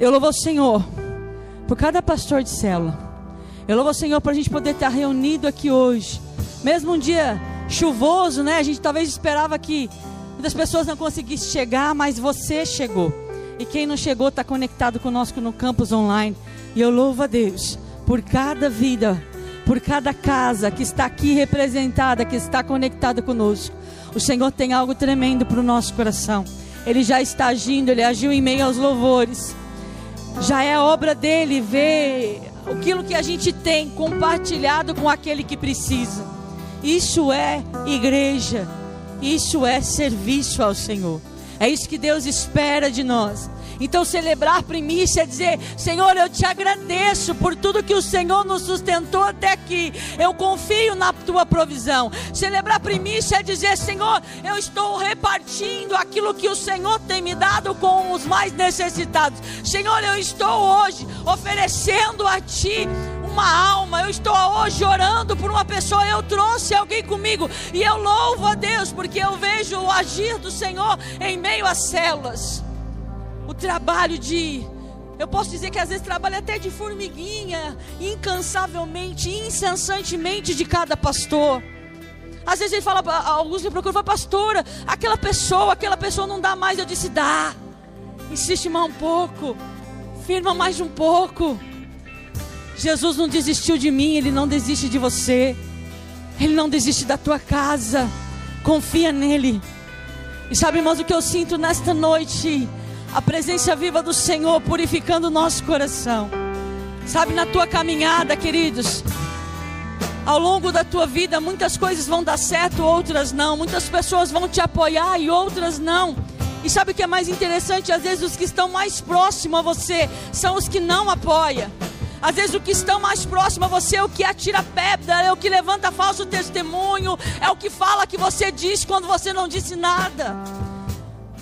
Eu louvo o Senhor por cada pastor de célula. Eu louvo o Senhor por a gente poder estar reunido aqui hoje. Mesmo um dia chuvoso, né? A gente talvez esperava que muitas pessoas não conseguissem chegar, mas você chegou. E quem não chegou está conectado conosco no campus online. E eu louvo a Deus por cada vida, por cada casa que está aqui representada, que está conectada conosco. O Senhor tem algo tremendo para o nosso coração. Ele já está agindo, ele agiu em meio aos louvores. Já é obra dele ver aquilo que a gente tem compartilhado com aquele que precisa. Isso é igreja. Isso é serviço ao Senhor. É isso que Deus espera de nós. Então, celebrar primícia é dizer: Senhor, eu te agradeço por tudo que o Senhor nos sustentou até aqui. Eu confio na tua provisão. Celebrar primícia é dizer: Senhor, eu estou repartindo aquilo que o Senhor tem me dado com os mais necessitados. Senhor, eu estou hoje oferecendo a Ti uma alma. Eu estou hoje orando por uma pessoa. Eu trouxe alguém comigo e eu louvo a Deus porque eu vejo o agir do Senhor em meio às células o trabalho de. Eu posso dizer que às vezes trabalho até de formiguinha, incansavelmente, incessantemente de cada pastor. Às vezes ele fala, alguns me procuram, fala, pastora, aquela pessoa, aquela pessoa não dá mais. Eu disse, dá. Insiste mais um pouco. Firma mais um pouco. Jesus não desistiu de mim, Ele não desiste de você. Ele não desiste da tua casa. Confia nele. E sabe, irmãos, o que eu sinto nesta noite? A presença viva do Senhor purificando o nosso coração. Sabe, na tua caminhada, queridos, ao longo da tua vida, muitas coisas vão dar certo, outras não. Muitas pessoas vão te apoiar e outras não. E sabe o que é mais interessante? Às vezes os que estão mais próximos a você são os que não apoiam. Às vezes o que estão mais próximo a você é o que atira pedra, é o que levanta falso testemunho, é o que fala que você disse quando você não disse nada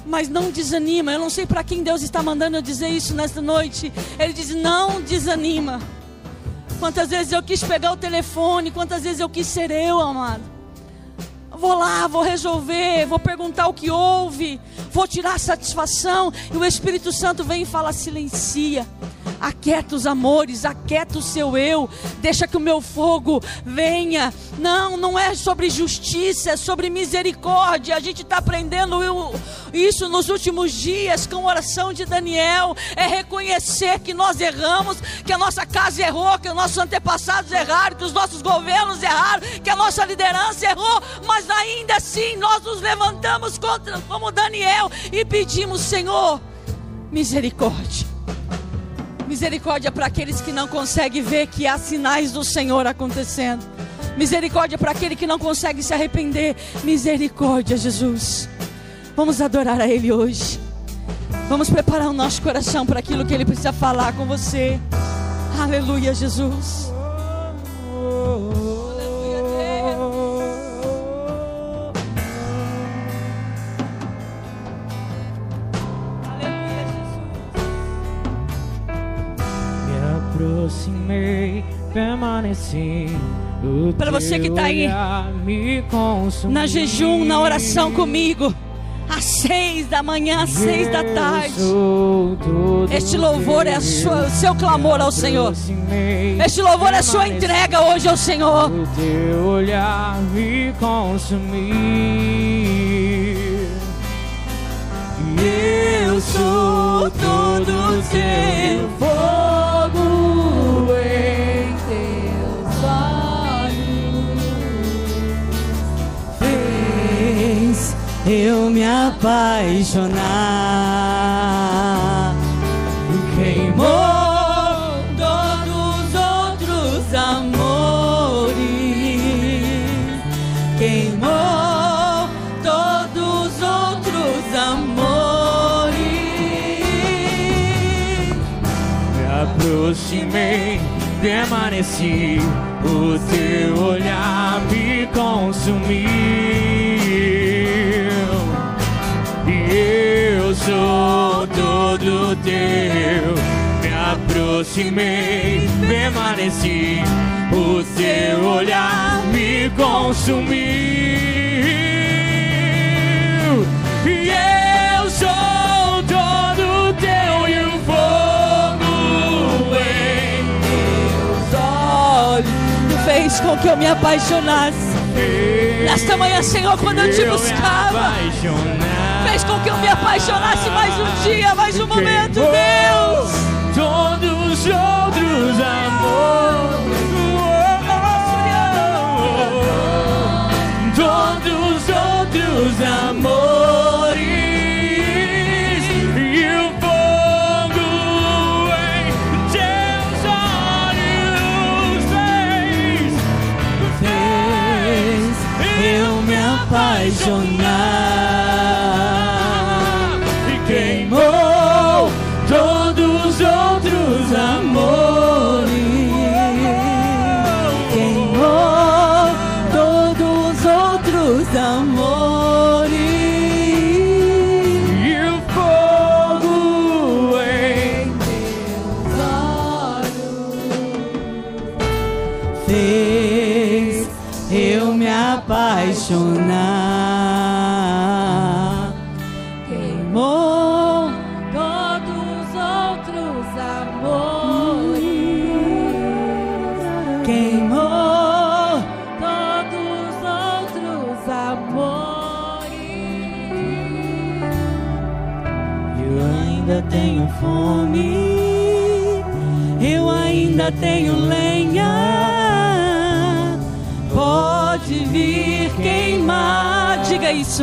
mas não desanima. Eu não sei para quem Deus está mandando eu dizer isso nesta noite. Ele diz: não desanima. Quantas vezes eu quis pegar o telefone, quantas vezes eu quis ser eu, amado. Vou lá, vou resolver, vou perguntar o que houve, vou tirar satisfação. E o Espírito Santo vem e fala: silencia aquieta os amores, aquieta o seu eu, deixa que o meu fogo venha. Não, não é sobre justiça, é sobre misericórdia. A gente está aprendendo isso nos últimos dias com a oração de Daniel. É reconhecer que nós erramos, que a nossa casa errou, que os nossos antepassados erraram, que os nossos governos erraram, que a nossa liderança errou, mas ainda assim nós nos levantamos contra, como Daniel e pedimos, Senhor, misericórdia. Misericórdia para aqueles que não conseguem ver que há sinais do Senhor acontecendo. Misericórdia para aquele que não consegue se arrepender. Misericórdia, Jesus. Vamos adorar a Ele hoje. Vamos preparar o nosso coração para aquilo que Ele precisa falar com você. Aleluia, Jesus. Permaneci. Para você que está aí na jejum, na oração comigo, às seis da manhã, às seis da tarde. Este louvor é o seu clamor ao Senhor. Este louvor é a sua entrega hoje ao Senhor. O teu olhar me consumir. Eu sou todo teu. Eu me apaixonar. Queimou todos os outros amores, queimou todos os outros amores. Me aproximei, permaneci, o teu olhar me consumiu eu sou todo teu, me aproximei, permaneci, o teu olhar me consumiu. E eu sou todo teu e o fogo em meus olhos fez com que eu me apaixonasse. Nesta manhã, Senhor, quando eu te buscava com que eu me apaixonasse mais um dia, mais um momento, Deus. Todos os outros amores. Todos os outros amores e o fogo em teus olhos fez, fez eu me apaixonar.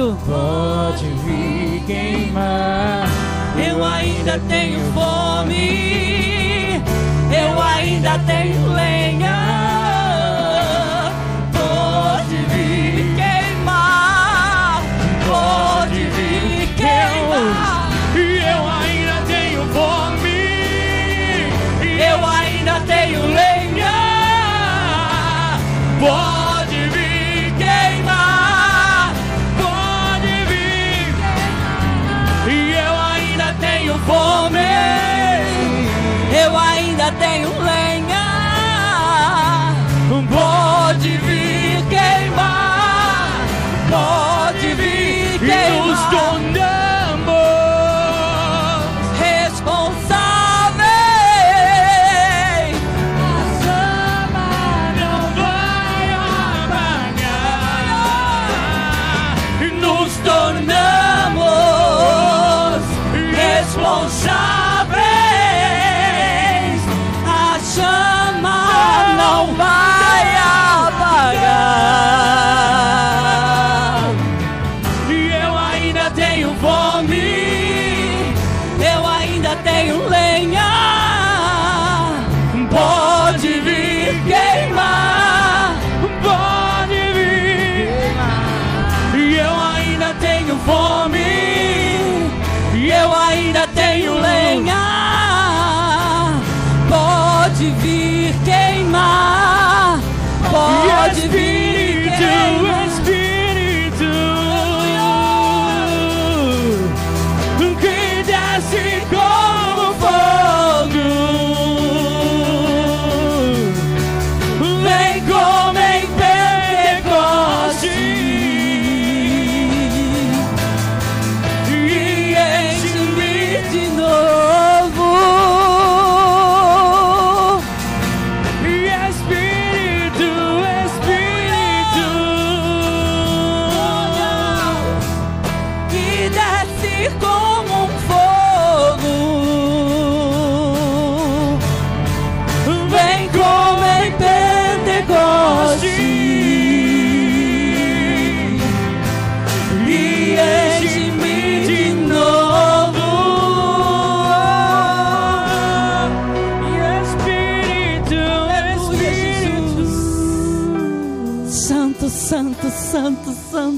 pode me queimar. Eu ainda tenho fome, eu ainda tenho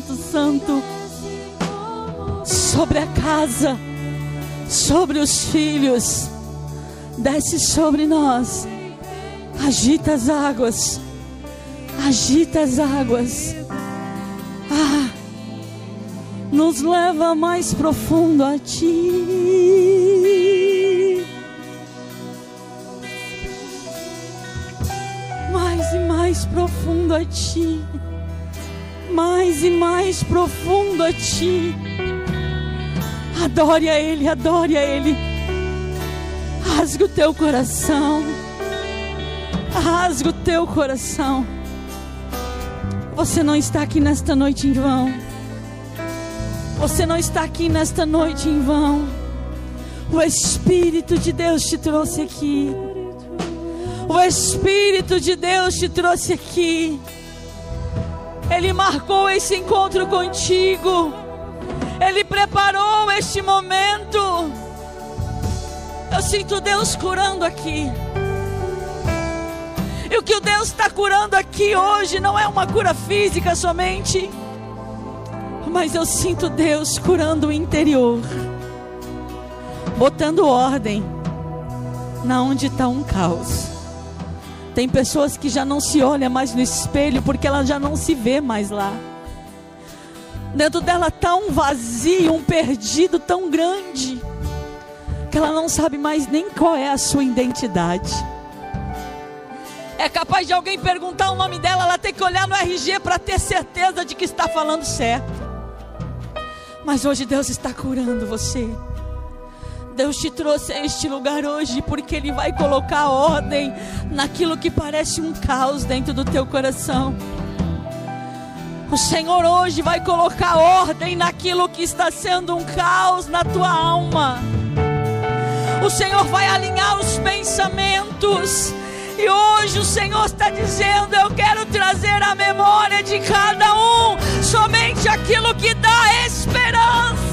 Espírito Santo sobre a casa, sobre os filhos. Desce sobre nós. Agita as águas. Agita as águas. Ah, nos leva mais profundo a ti. Mais e mais profundo a ti mais e mais profundo a Ti. Adore a Ele, adore a Ele. Rasga o teu coração. rasga o teu coração. Você não está aqui nesta noite em vão. Você não está aqui nesta noite em vão. O Espírito de Deus te trouxe aqui. O Espírito de Deus te trouxe aqui. Ele marcou esse encontro contigo. Ele preparou este momento. Eu sinto Deus curando aqui. E o que o Deus está curando aqui hoje não é uma cura física somente, mas eu sinto Deus curando o interior, botando ordem na onde está um caos. Tem pessoas que já não se olham mais no espelho porque ela já não se vê mais lá. Dentro dela está um vazio, um perdido tão grande que ela não sabe mais nem qual é a sua identidade. É capaz de alguém perguntar o nome dela, ela tem que olhar no RG para ter certeza de que está falando certo. Mas hoje Deus está curando você. Deus te trouxe a este lugar hoje porque Ele vai colocar ordem naquilo que parece um caos dentro do teu coração. O Senhor hoje vai colocar ordem naquilo que está sendo um caos na tua alma. O Senhor vai alinhar os pensamentos e hoje o Senhor está dizendo: Eu quero trazer a memória de cada um somente aquilo que dá esperança.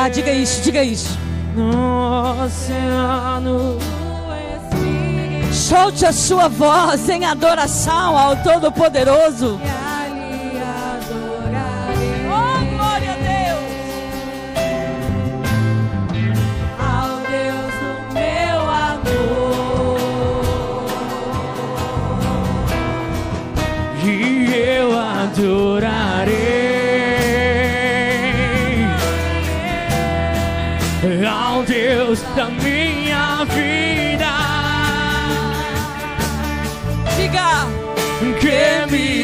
Encerrar, diga isso, diga isso. No oceano. Solte a sua voz em adoração ao Todo-Poderoso. Oh,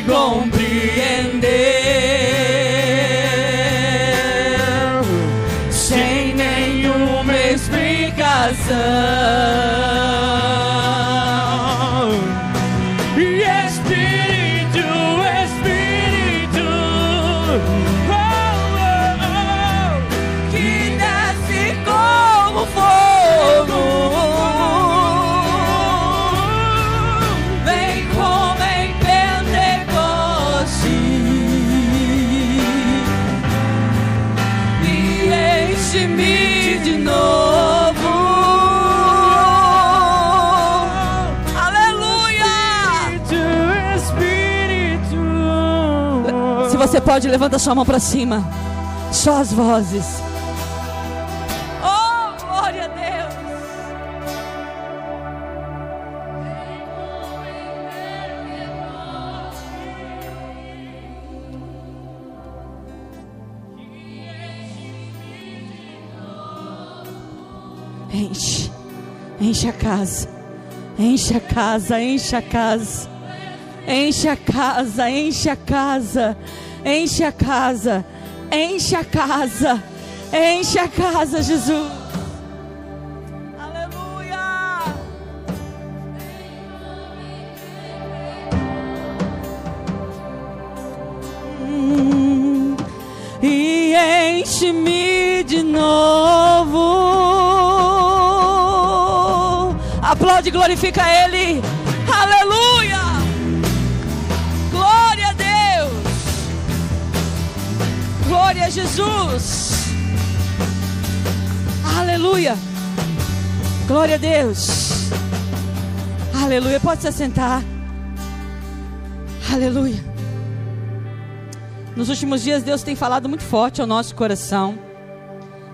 que pode, levanta sua mão para cima. Só as vozes. Oh, glória a Deus! Enche, enche a casa, enche a casa, enche a casa. Enche a casa, enche a casa, enche a casa, enche a casa, enche a casa, Jesus. Aleluia! Hum, E enche-me de novo. Glória a Jesus! Aleluia! Glória a Deus! Aleluia! Pode se assentar. Aleluia! Nos últimos dias, Deus tem falado muito forte ao nosso coração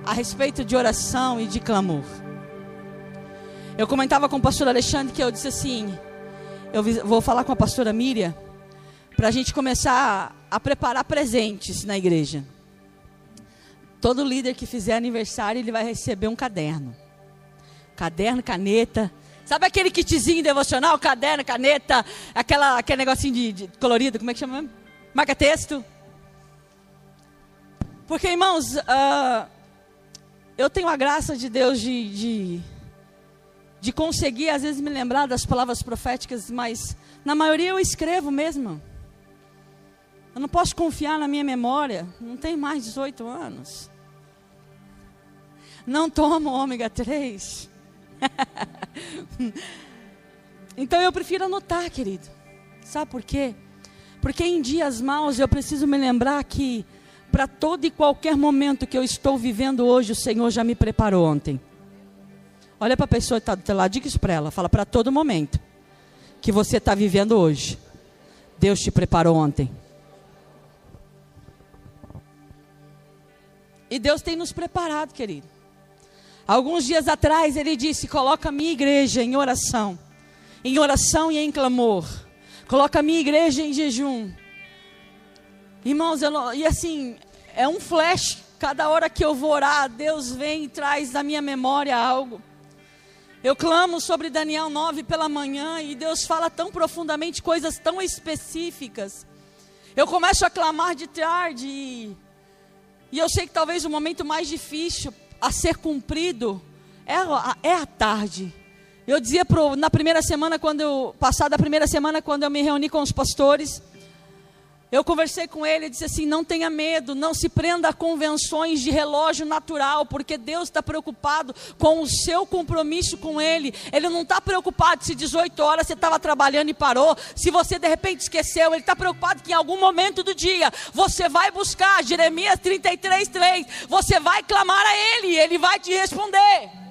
a respeito de oração e de clamor. Eu comentava com o pastor Alexandre que eu disse assim: eu vou falar com a pastora Miriam para a gente começar a, preparar presentes na igreja. Todo líder que fizer aniversário, ele vai receber um caderno. Caderno, caneta. Sabe aquele kitzinho devocional? Caderno, caneta, aquela, aquele negocinho de, de colorido, como é que chama? Marca-texto. Porque, irmãos, uh, eu tenho a graça de Deus de, de, de conseguir, às vezes, me lembrar das palavras proféticas, mas na maioria eu escrevo mesmo. Eu não posso confiar na minha memória. Não tem mais 18 anos. Não tomo ômega 3. então eu prefiro anotar, querido. Sabe por quê? Porque em dias maus eu preciso me lembrar que para todo e qualquer momento que eu estou vivendo hoje, o Senhor já me preparou ontem. Olha para a pessoa que está do teu lado, diga isso para ela. Fala para todo momento que você está vivendo hoje. Deus te preparou ontem. E Deus tem nos preparado, querido. Alguns dias atrás ele disse: Coloca a minha igreja em oração, em oração e em clamor. Coloca a minha igreja em jejum. Irmãos, eu, e assim, é um flash. Cada hora que eu vou orar, Deus vem e traz da minha memória algo. Eu clamo sobre Daniel 9 pela manhã e Deus fala tão profundamente coisas tão específicas. Eu começo a clamar de tarde e e eu sei que talvez o momento mais difícil a ser cumprido é a, é a tarde. Eu dizia pro, na primeira semana, quando eu, passada a primeira semana, quando eu me reuni com os pastores, eu conversei com ele e disse assim: não tenha medo, não se prenda a convenções de relógio natural, porque Deus está preocupado com o seu compromisso com Ele. Ele não está preocupado se 18 horas você estava trabalhando e parou, se você de repente esqueceu. Ele está preocupado que em algum momento do dia você vai buscar Jeremias 33, 3. Você vai clamar a Ele Ele vai te responder.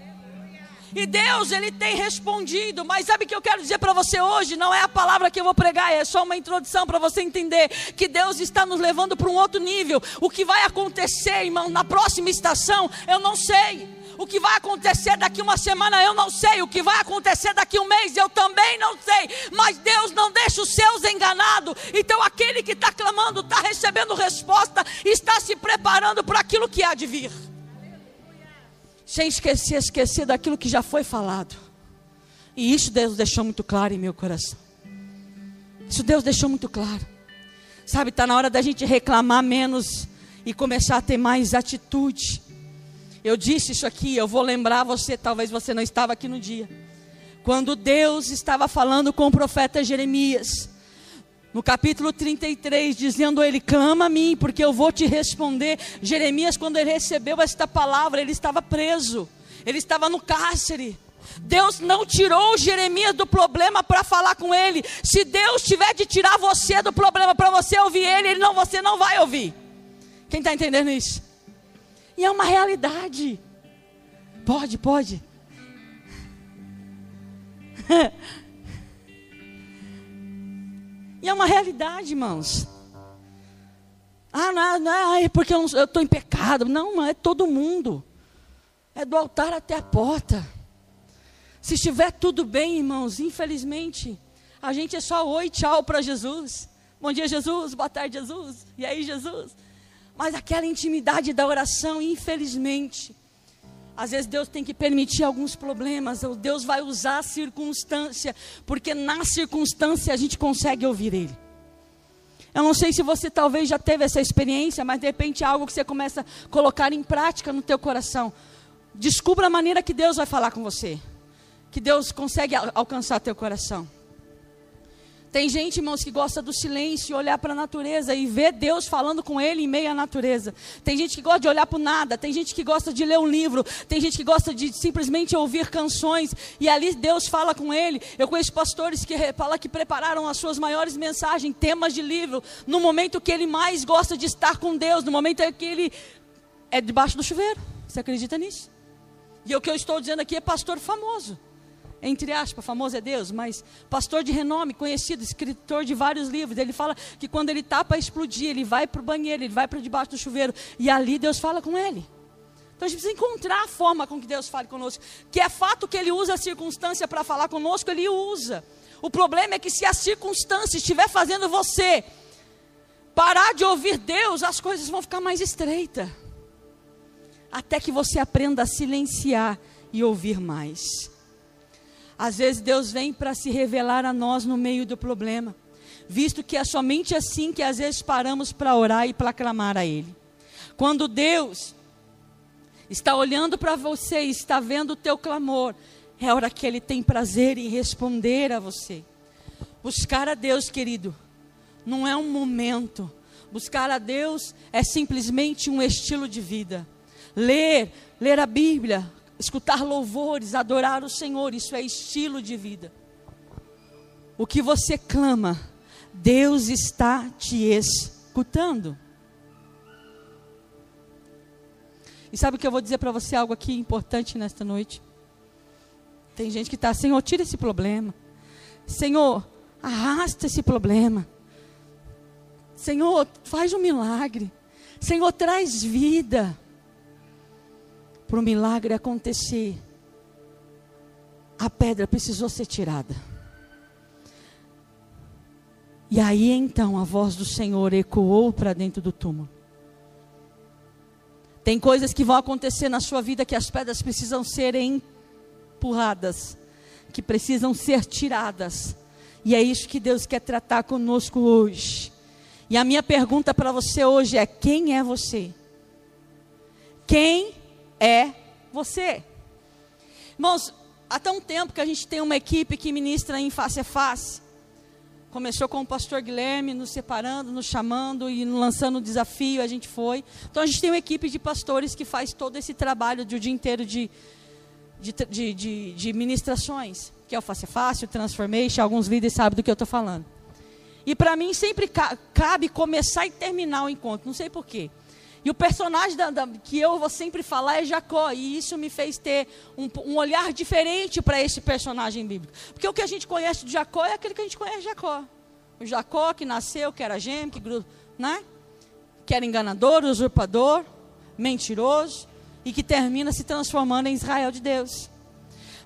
E Deus, Ele tem respondido. Mas sabe o que eu quero dizer para você hoje? Não é a palavra que eu vou pregar, é só uma introdução para você entender que Deus está nos levando para um outro nível. O que vai acontecer, irmão, na próxima estação, eu não sei. O que vai acontecer daqui uma semana eu não sei. O que vai acontecer daqui um mês eu também não sei. Mas Deus não deixa os seus enganados. Então aquele que está clamando, está recebendo resposta, está se preparando para aquilo que há de vir sem esquecer, esquecer daquilo que já foi falado. E isso Deus deixou muito claro em meu coração. Isso Deus deixou muito claro. Sabe, está na hora da gente reclamar menos e começar a ter mais atitude. Eu disse isso aqui, eu vou lembrar você, talvez você não estava aqui no dia. Quando Deus estava falando com o profeta Jeremias, no capítulo 33, dizendo ele: clama a mim, porque eu vou te responder. Jeremias, quando ele recebeu esta palavra, ele estava preso, ele estava no cárcere. Deus não tirou Jeremias do problema para falar com ele. Se Deus tiver de tirar você do problema para você ouvir ele, ele não, você não vai ouvir. Quem está entendendo isso? E é uma realidade. Pode, pode. E é uma realidade, irmãos. Ah, não, não é porque eu estou em pecado. Não, não, é todo mundo. É do altar até a porta. Se estiver tudo bem, irmãos, infelizmente, a gente é só oi, tchau para Jesus. Bom dia, Jesus. Boa tarde, Jesus. E aí, Jesus? Mas aquela intimidade da oração, infelizmente, às vezes Deus tem que permitir alguns problemas, ou Deus vai usar a circunstância, porque na circunstância a gente consegue ouvir Ele. Eu não sei se você talvez já teve essa experiência, mas de repente é algo que você começa a colocar em prática no teu coração. Descubra a maneira que Deus vai falar com você, que Deus consegue alcançar teu coração. Tem gente, irmãos, que gosta do silêncio, olhar para a natureza e ver Deus falando com ele em meio à natureza. Tem gente que gosta de olhar para nada, tem gente que gosta de ler um livro, tem gente que gosta de simplesmente ouvir canções e ali Deus fala com ele. Eu conheço pastores que falam que prepararam as suas maiores mensagens, temas de livro, no momento que ele mais gosta de estar com Deus, no momento que ele é debaixo do chuveiro. Você acredita nisso? E o que eu estou dizendo aqui é pastor famoso entre aspas, famoso é Deus, mas pastor de renome, conhecido, escritor de vários livros. Ele fala que quando ele está para explodir, ele vai para o banheiro, ele vai para debaixo do chuveiro, e ali Deus fala com ele. Então a gente precisa encontrar a forma com que Deus fale conosco. Que é fato que Ele usa a circunstância para falar conosco, Ele usa. O problema é que se a circunstância estiver fazendo você parar de ouvir Deus, as coisas vão ficar mais estreitas. Até que você aprenda a silenciar e ouvir mais. Às vezes Deus vem para se revelar a nós no meio do problema, visto que é somente assim que às vezes paramos para orar e para clamar a Ele. Quando Deus está olhando para você, está vendo o teu clamor, é hora que Ele tem prazer em responder a você. Buscar a Deus, querido, não é um momento. Buscar a Deus é simplesmente um estilo de vida. Ler, ler a Bíblia, escutar louvores, adorar o Senhor, isso é estilo de vida. O que você clama, Deus está te escutando. E sabe o que eu vou dizer para você algo aqui importante nesta noite? Tem gente que está, Senhor, tira esse problema. Senhor, arrasta esse problema. Senhor, faz um milagre. Senhor, traz vida para o milagre acontecer, a pedra precisou ser tirada. E aí então a voz do Senhor ecoou para dentro do túmulo. Tem coisas que vão acontecer na sua vida que as pedras precisam ser empurradas, que precisam ser tiradas. E é isso que Deus quer tratar conosco hoje. E a minha pergunta para você hoje é: quem é você? Quem é você. Irmãos, há tão tempo que a gente tem uma equipe que ministra em face a face. Começou com o pastor Guilherme, nos separando, nos chamando e lançando o desafio, a gente foi. Então a gente tem uma equipe de pastores que faz todo esse trabalho de o dia inteiro de, de, de, de, de ministrações, que é o face a face, o transformation, alguns líderes sabem do que eu estou falando. E para mim sempre cabe começar e terminar o encontro, não sei porquê. E o personagem da, da, que eu vou sempre falar é Jacó. E isso me fez ter um, um olhar diferente para esse personagem bíblico. Porque o que a gente conhece de Jacó é aquele que a gente conhece de Jacó. O Jacó que nasceu, que era gêmeo, que, né? que era enganador, usurpador, mentiroso. E que termina se transformando em Israel de Deus.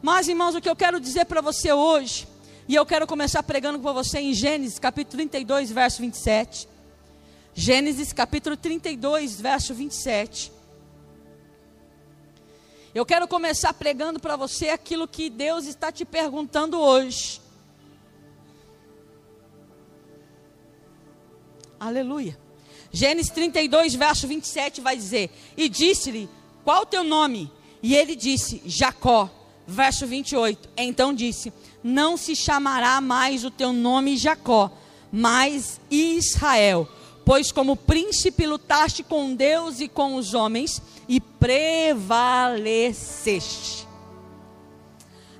Mas, irmãos, o que eu quero dizer para você hoje, e eu quero começar pregando com você em Gênesis capítulo 32, verso 27. Gênesis capítulo 32, verso 27. Eu quero começar pregando para você aquilo que Deus está te perguntando hoje. Aleluia. Gênesis 32, verso 27 vai dizer: E disse-lhe: Qual o teu nome? E ele disse: Jacó. Verso 28. Então disse: Não se chamará mais o teu nome Jacó, mas Israel Pois como príncipe lutaste com Deus e com os homens e prevaleceste.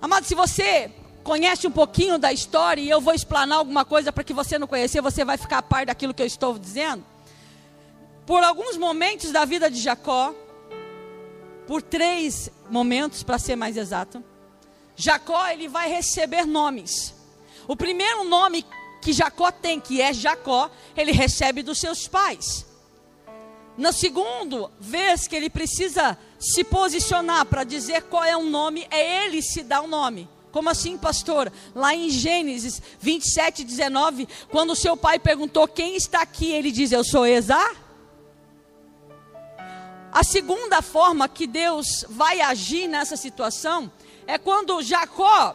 Amado, se você conhece um pouquinho da história e eu vou explanar alguma coisa para que você não conhecer, você vai ficar a par daquilo que eu estou dizendo. Por alguns momentos da vida de Jacó, por três momentos para ser mais exato, Jacó ele vai receber nomes. O primeiro nome que Jacó tem, que é Jacó, ele recebe dos seus pais. Na segunda vez que ele precisa se posicionar para dizer qual é o nome, é ele se dar o um nome. Como assim, pastor? Lá em Gênesis 27, 19, quando seu pai perguntou quem está aqui, ele diz: Eu sou Esá. A segunda forma que Deus vai agir nessa situação é quando Jacó,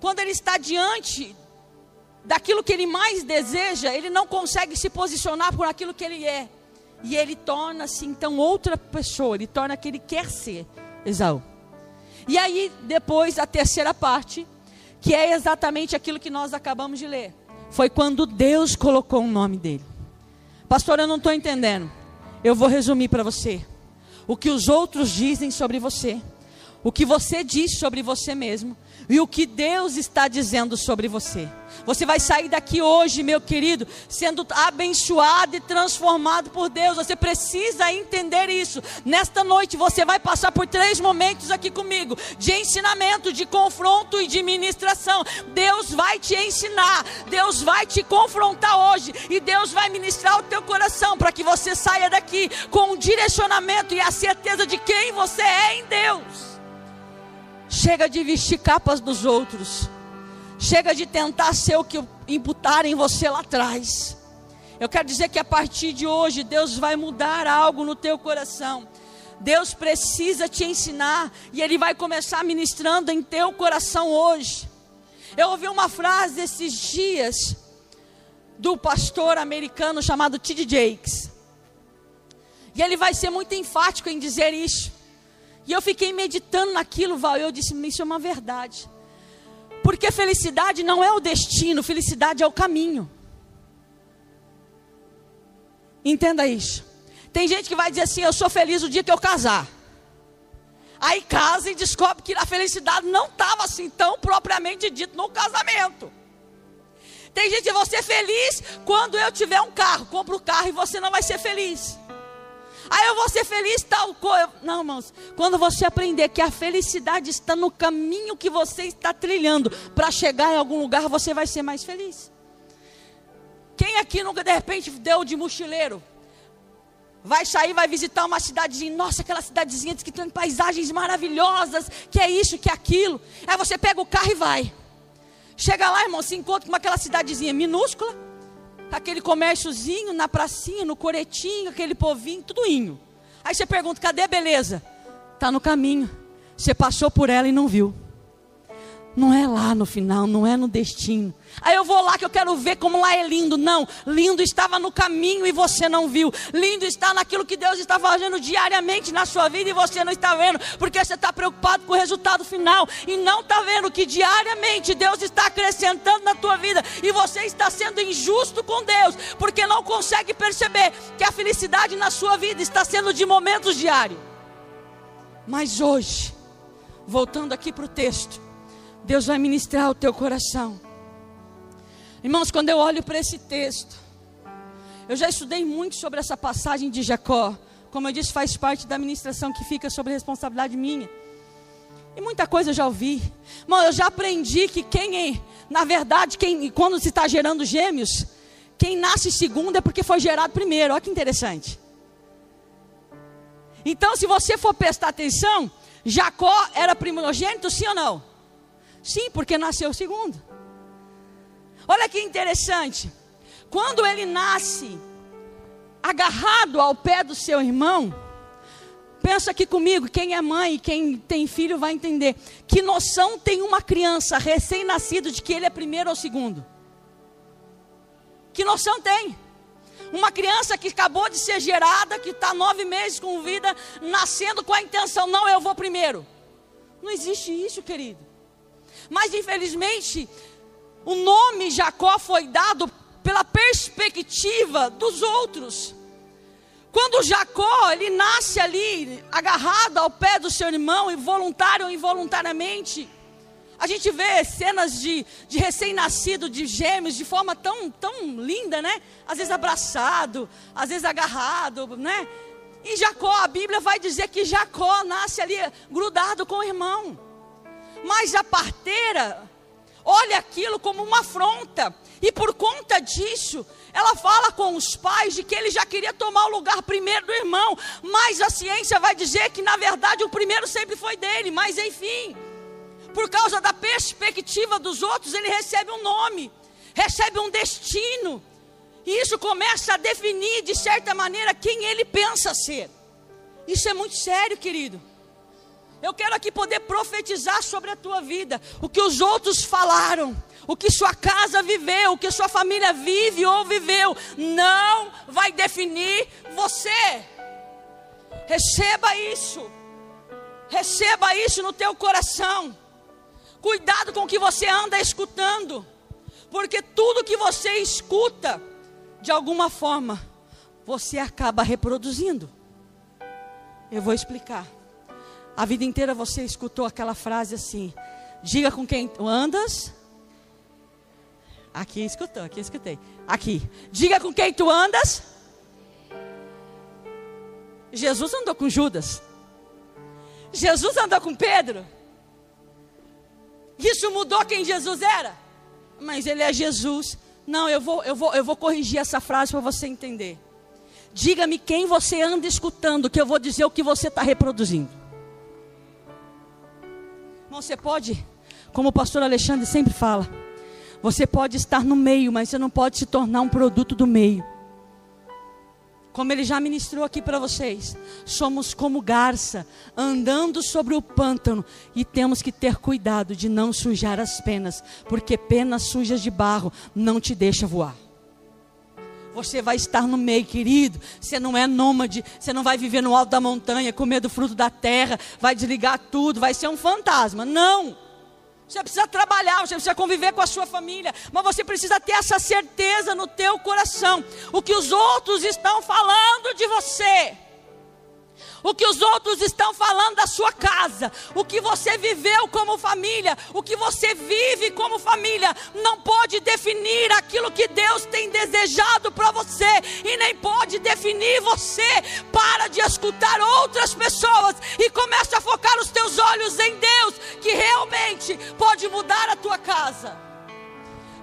quando ele está diante daquilo que ele mais deseja, ele não consegue se posicionar por aquilo que ele é. E ele torna-se então outra pessoa, ele torna que ele quer ser Esaú. E aí, depois, a terceira parte, que é exatamente aquilo que nós acabamos de ler. Foi quando Deus colocou o nome dele. Pastor, eu não estou entendendo. Eu vou resumir para você. O que os outros dizem sobre você. o que você diz sobre você mesmo e o que Deus está dizendo sobre você. Você vai sair daqui hoje, meu querido, sendo abençoado e transformado por Deus. Você precisa entender isso. Nesta noite você vai passar por três momentos aqui comigo: de ensinamento, de confronto e de ministração. Deus vai te ensinar, Deus vai te confrontar hoje e Deus vai ministrar o teu coração para que você saia daqui com um direcionamento e a certeza de quem você é em Deus. Chega de vestir capas dos outros. Chega de tentar ser o que imputaram em você lá atrás. Eu quero dizer que a partir de hoje Deus vai mudar algo no teu coração. Deus precisa te ensinar e Ele vai começar ministrando em teu coração hoje. Eu ouvi uma frase esses dias do pastor americano chamado T.D. Jakes. E ele vai ser muito enfático em dizer isso. E eu fiquei meditando naquilo, Val, e eu disse, isso é uma verdade. Porque felicidade não é o destino, felicidade é o caminho. Entenda isso. Tem gente que vai dizer assim: Eu sou feliz o dia que eu casar. Aí casa e descobre que a felicidade não estava assim tão propriamente dito no casamento. Tem gente que vai ser feliz quando eu tiver um carro. Compra o carro e você não vai ser feliz. Aí eu vou ser feliz tal coisa. Não, irmãos. Quando você aprender que a felicidade está no caminho que você está trilhando para chegar em algum lugar, você vai ser mais feliz. Quem aqui nunca de repente deu de mochileiro? Vai sair, vai visitar uma cidadezinha. Nossa, aquela cidadezinha que tem paisagens maravilhosas, que é isso, que é aquilo. Aí você pega o carro e vai. Chega lá, irmão, se encontra com aquela cidadezinha minúscula aquele comérciozinho na pracinha, no coretinho, aquele povinho, tudo inho. Aí você pergunta: cadê a beleza? Está no caminho. Você passou por ela e não viu. Não é lá no final, não é no destino. Aí eu vou lá que eu quero ver como lá é lindo. Não, lindo estava no caminho e você não viu. Lindo está naquilo que Deus está fazendo diariamente na sua vida e você não está vendo, porque você está preocupado com o resultado final e não está vendo que diariamente Deus está acrescentando na tua vida e você está sendo injusto com Deus, porque não consegue perceber que a felicidade na sua vida está sendo de momentos diários. Mas hoje, voltando aqui para o texto, Deus vai ministrar o teu coração. Irmãos, quando eu olho para esse texto, eu já estudei muito sobre essa passagem de Jacó. Como eu disse, faz parte da administração que fica sobre responsabilidade minha. E muita coisa eu já ouvi. Irmão, eu já aprendi que quem, é, na verdade, quem, quando se está gerando gêmeos, quem nasce segundo é porque foi gerado primeiro. Olha que interessante. Então, se você for prestar atenção, Jacó era primogênito, sim ou não? Sim, porque nasceu segundo. Olha que interessante. Quando ele nasce agarrado ao pé do seu irmão, pensa aqui comigo, quem é mãe quem tem filho vai entender. Que noção tem uma criança recém-nascido de que ele é primeiro ou segundo? Que noção tem? Uma criança que acabou de ser gerada, que está nove meses com vida, nascendo com a intenção, não, eu vou primeiro. Não existe isso, querido. Mas infelizmente, o nome Jacó foi dado pela perspectiva dos outros. Quando Jacó, ele nasce ali, agarrado ao pé do seu irmão, voluntário ou involuntariamente, a gente vê cenas de, de recém-nascido, de gêmeos, de forma tão, tão linda, né? Às vezes abraçado, às vezes agarrado, né? E Jacó, a Bíblia vai dizer que Jacó nasce ali grudado com o irmão. Mas a parteira, olha aquilo como uma afronta. E por conta disso, ela fala com os pais de que ele já queria tomar o lugar primeiro do irmão. Mas a ciência vai dizer que na verdade o primeiro sempre foi dele. Mas enfim, por causa da perspectiva dos outros, ele recebe um nome, recebe um destino. E isso começa a definir de certa maneira quem ele pensa ser. Isso é muito sério, querido. Eu quero aqui poder profetizar sobre a tua vida. O que os outros falaram, o que sua casa viveu, o que sua família vive ou viveu, não vai definir você. Receba isso. Receba isso no teu coração. Cuidado com o que você anda escutando. Porque tudo que você escuta, de alguma forma, você acaba reproduzindo. Eu vou explicar. A vida inteira você escutou aquela frase assim: diga com quem andas. Aqui escutou, aqui escutei. Aqui, diga com quem tu andas. Jesus andou com Judas. Jesus andou com Pedro. Isso mudou quem Jesus era? Mas ele é Jesus. Não, eu vou, eu vou, eu vou corrigir essa frase para você entender. Diga-me quem você anda escutando, que eu vou dizer o que você está reproduzindo. Você pode, como o pastor Alexandre sempre fala, você pode estar no meio, mas você não pode se tornar um produto do meio. Como ele já ministrou aqui para vocês, somos como garça, andando sobre o pântano e temos que ter cuidado de não sujar as penas, porque penas sujas de barro não te deixa voar. Você vai estar no meio, querido. Você não é nômade, você não vai viver no alto da montanha, comer do fruto da terra, vai desligar tudo, vai ser um fantasma. Não! Você precisa trabalhar, você precisa conviver com a sua família, mas você precisa ter essa certeza no teu coração. O que os outros estão falando de você o que os outros estão falando da sua casa, o que você viveu como família, o que você vive como família, não pode definir aquilo que Deus tem desejado para você e nem pode definir você. Para de escutar outras pessoas e comece a focar os teus olhos em Deus, que realmente pode mudar a tua casa.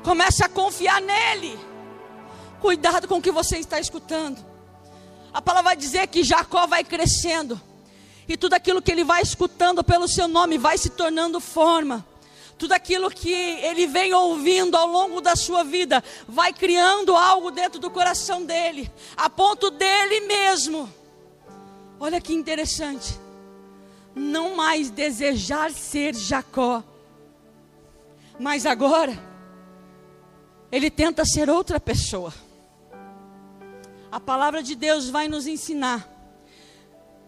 Comece a confiar nele. Cuidado com o que você está escutando. A palavra vai dizer que Jacó vai crescendo. E tudo aquilo que ele vai escutando pelo seu nome vai se tornando forma. Tudo aquilo que ele vem ouvindo ao longo da sua vida vai criando algo dentro do coração dele, a ponto dele mesmo. Olha que interessante. Não mais desejar ser Jacó, mas agora ele tenta ser outra pessoa. A palavra de Deus vai nos ensinar.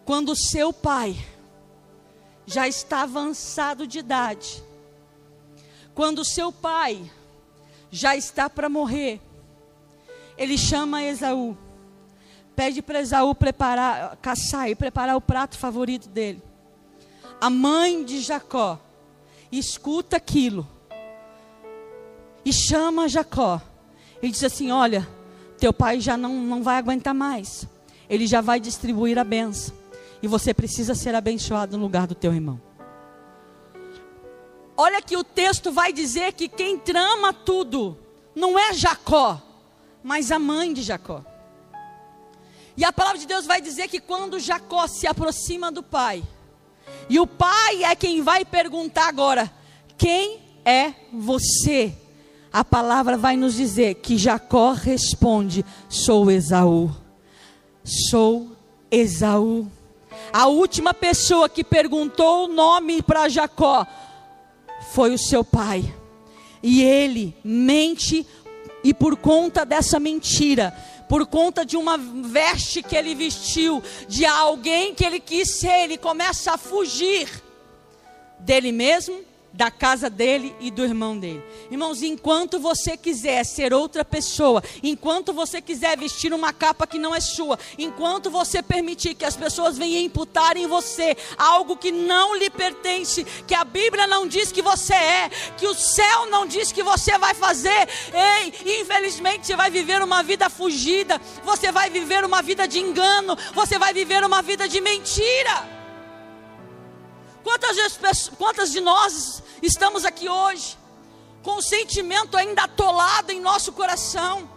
Quando seu pai já está avançado de idade, quando seu pai já está para morrer, ele chama Esaú, pede para Esaú preparar, caçar e preparar o prato favorito dele. A mãe de Jacó escuta aquilo e chama Jacó e diz assim: Olha, teu pai já não, não vai aguentar mais. Ele já vai distribuir a benção. E você precisa ser abençoado no lugar do teu irmão. Olha que o texto vai dizer que quem trama tudo não é Jacó, mas a mãe de Jacó. E a palavra de Deus vai dizer que quando Jacó se aproxima do pai, e o pai é quem vai perguntar agora: quem é você? A palavra vai nos dizer que Jacó responde: Sou Esaú. Sou Esaú. A última pessoa que perguntou o nome para Jacó foi o seu pai. E ele mente, e por conta dessa mentira, por conta de uma veste que ele vestiu, de alguém que ele quis ser, ele começa a fugir dele mesmo da casa dele e do irmão dele. Irmãos, enquanto você quiser ser outra pessoa, enquanto você quiser vestir uma capa que não é sua, enquanto você permitir que as pessoas venham imputar em você algo que não lhe pertence, que a Bíblia não diz que você é, que o céu não diz que você vai fazer, ei, infelizmente você vai viver uma vida fugida, você vai viver uma vida de engano, você vai viver uma vida de mentira. Quantas, quantas de nós estamos aqui hoje com um sentimento ainda atolado em nosso coração?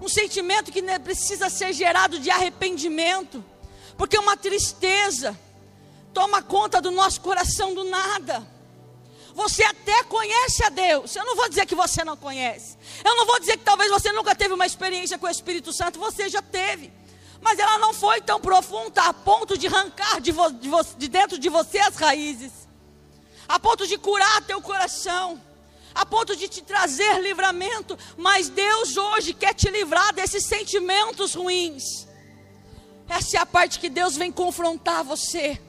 Um sentimento que precisa ser gerado de arrependimento, porque uma tristeza toma conta do nosso coração do nada. Você até conhece a Deus. Eu não vou dizer que você não conhece. Eu não vou dizer que talvez você nunca teve uma experiência com o Espírito Santo. Você já teve mas ela não foi tão profunda a ponto de arrancar de, de, de dentro de você as raízes, a ponto de curar teu coração, a ponto de te trazer livramento. Mas Deus hoje quer te livrar desses sentimentos ruins. Essa é a parte que Deus vem confrontar você.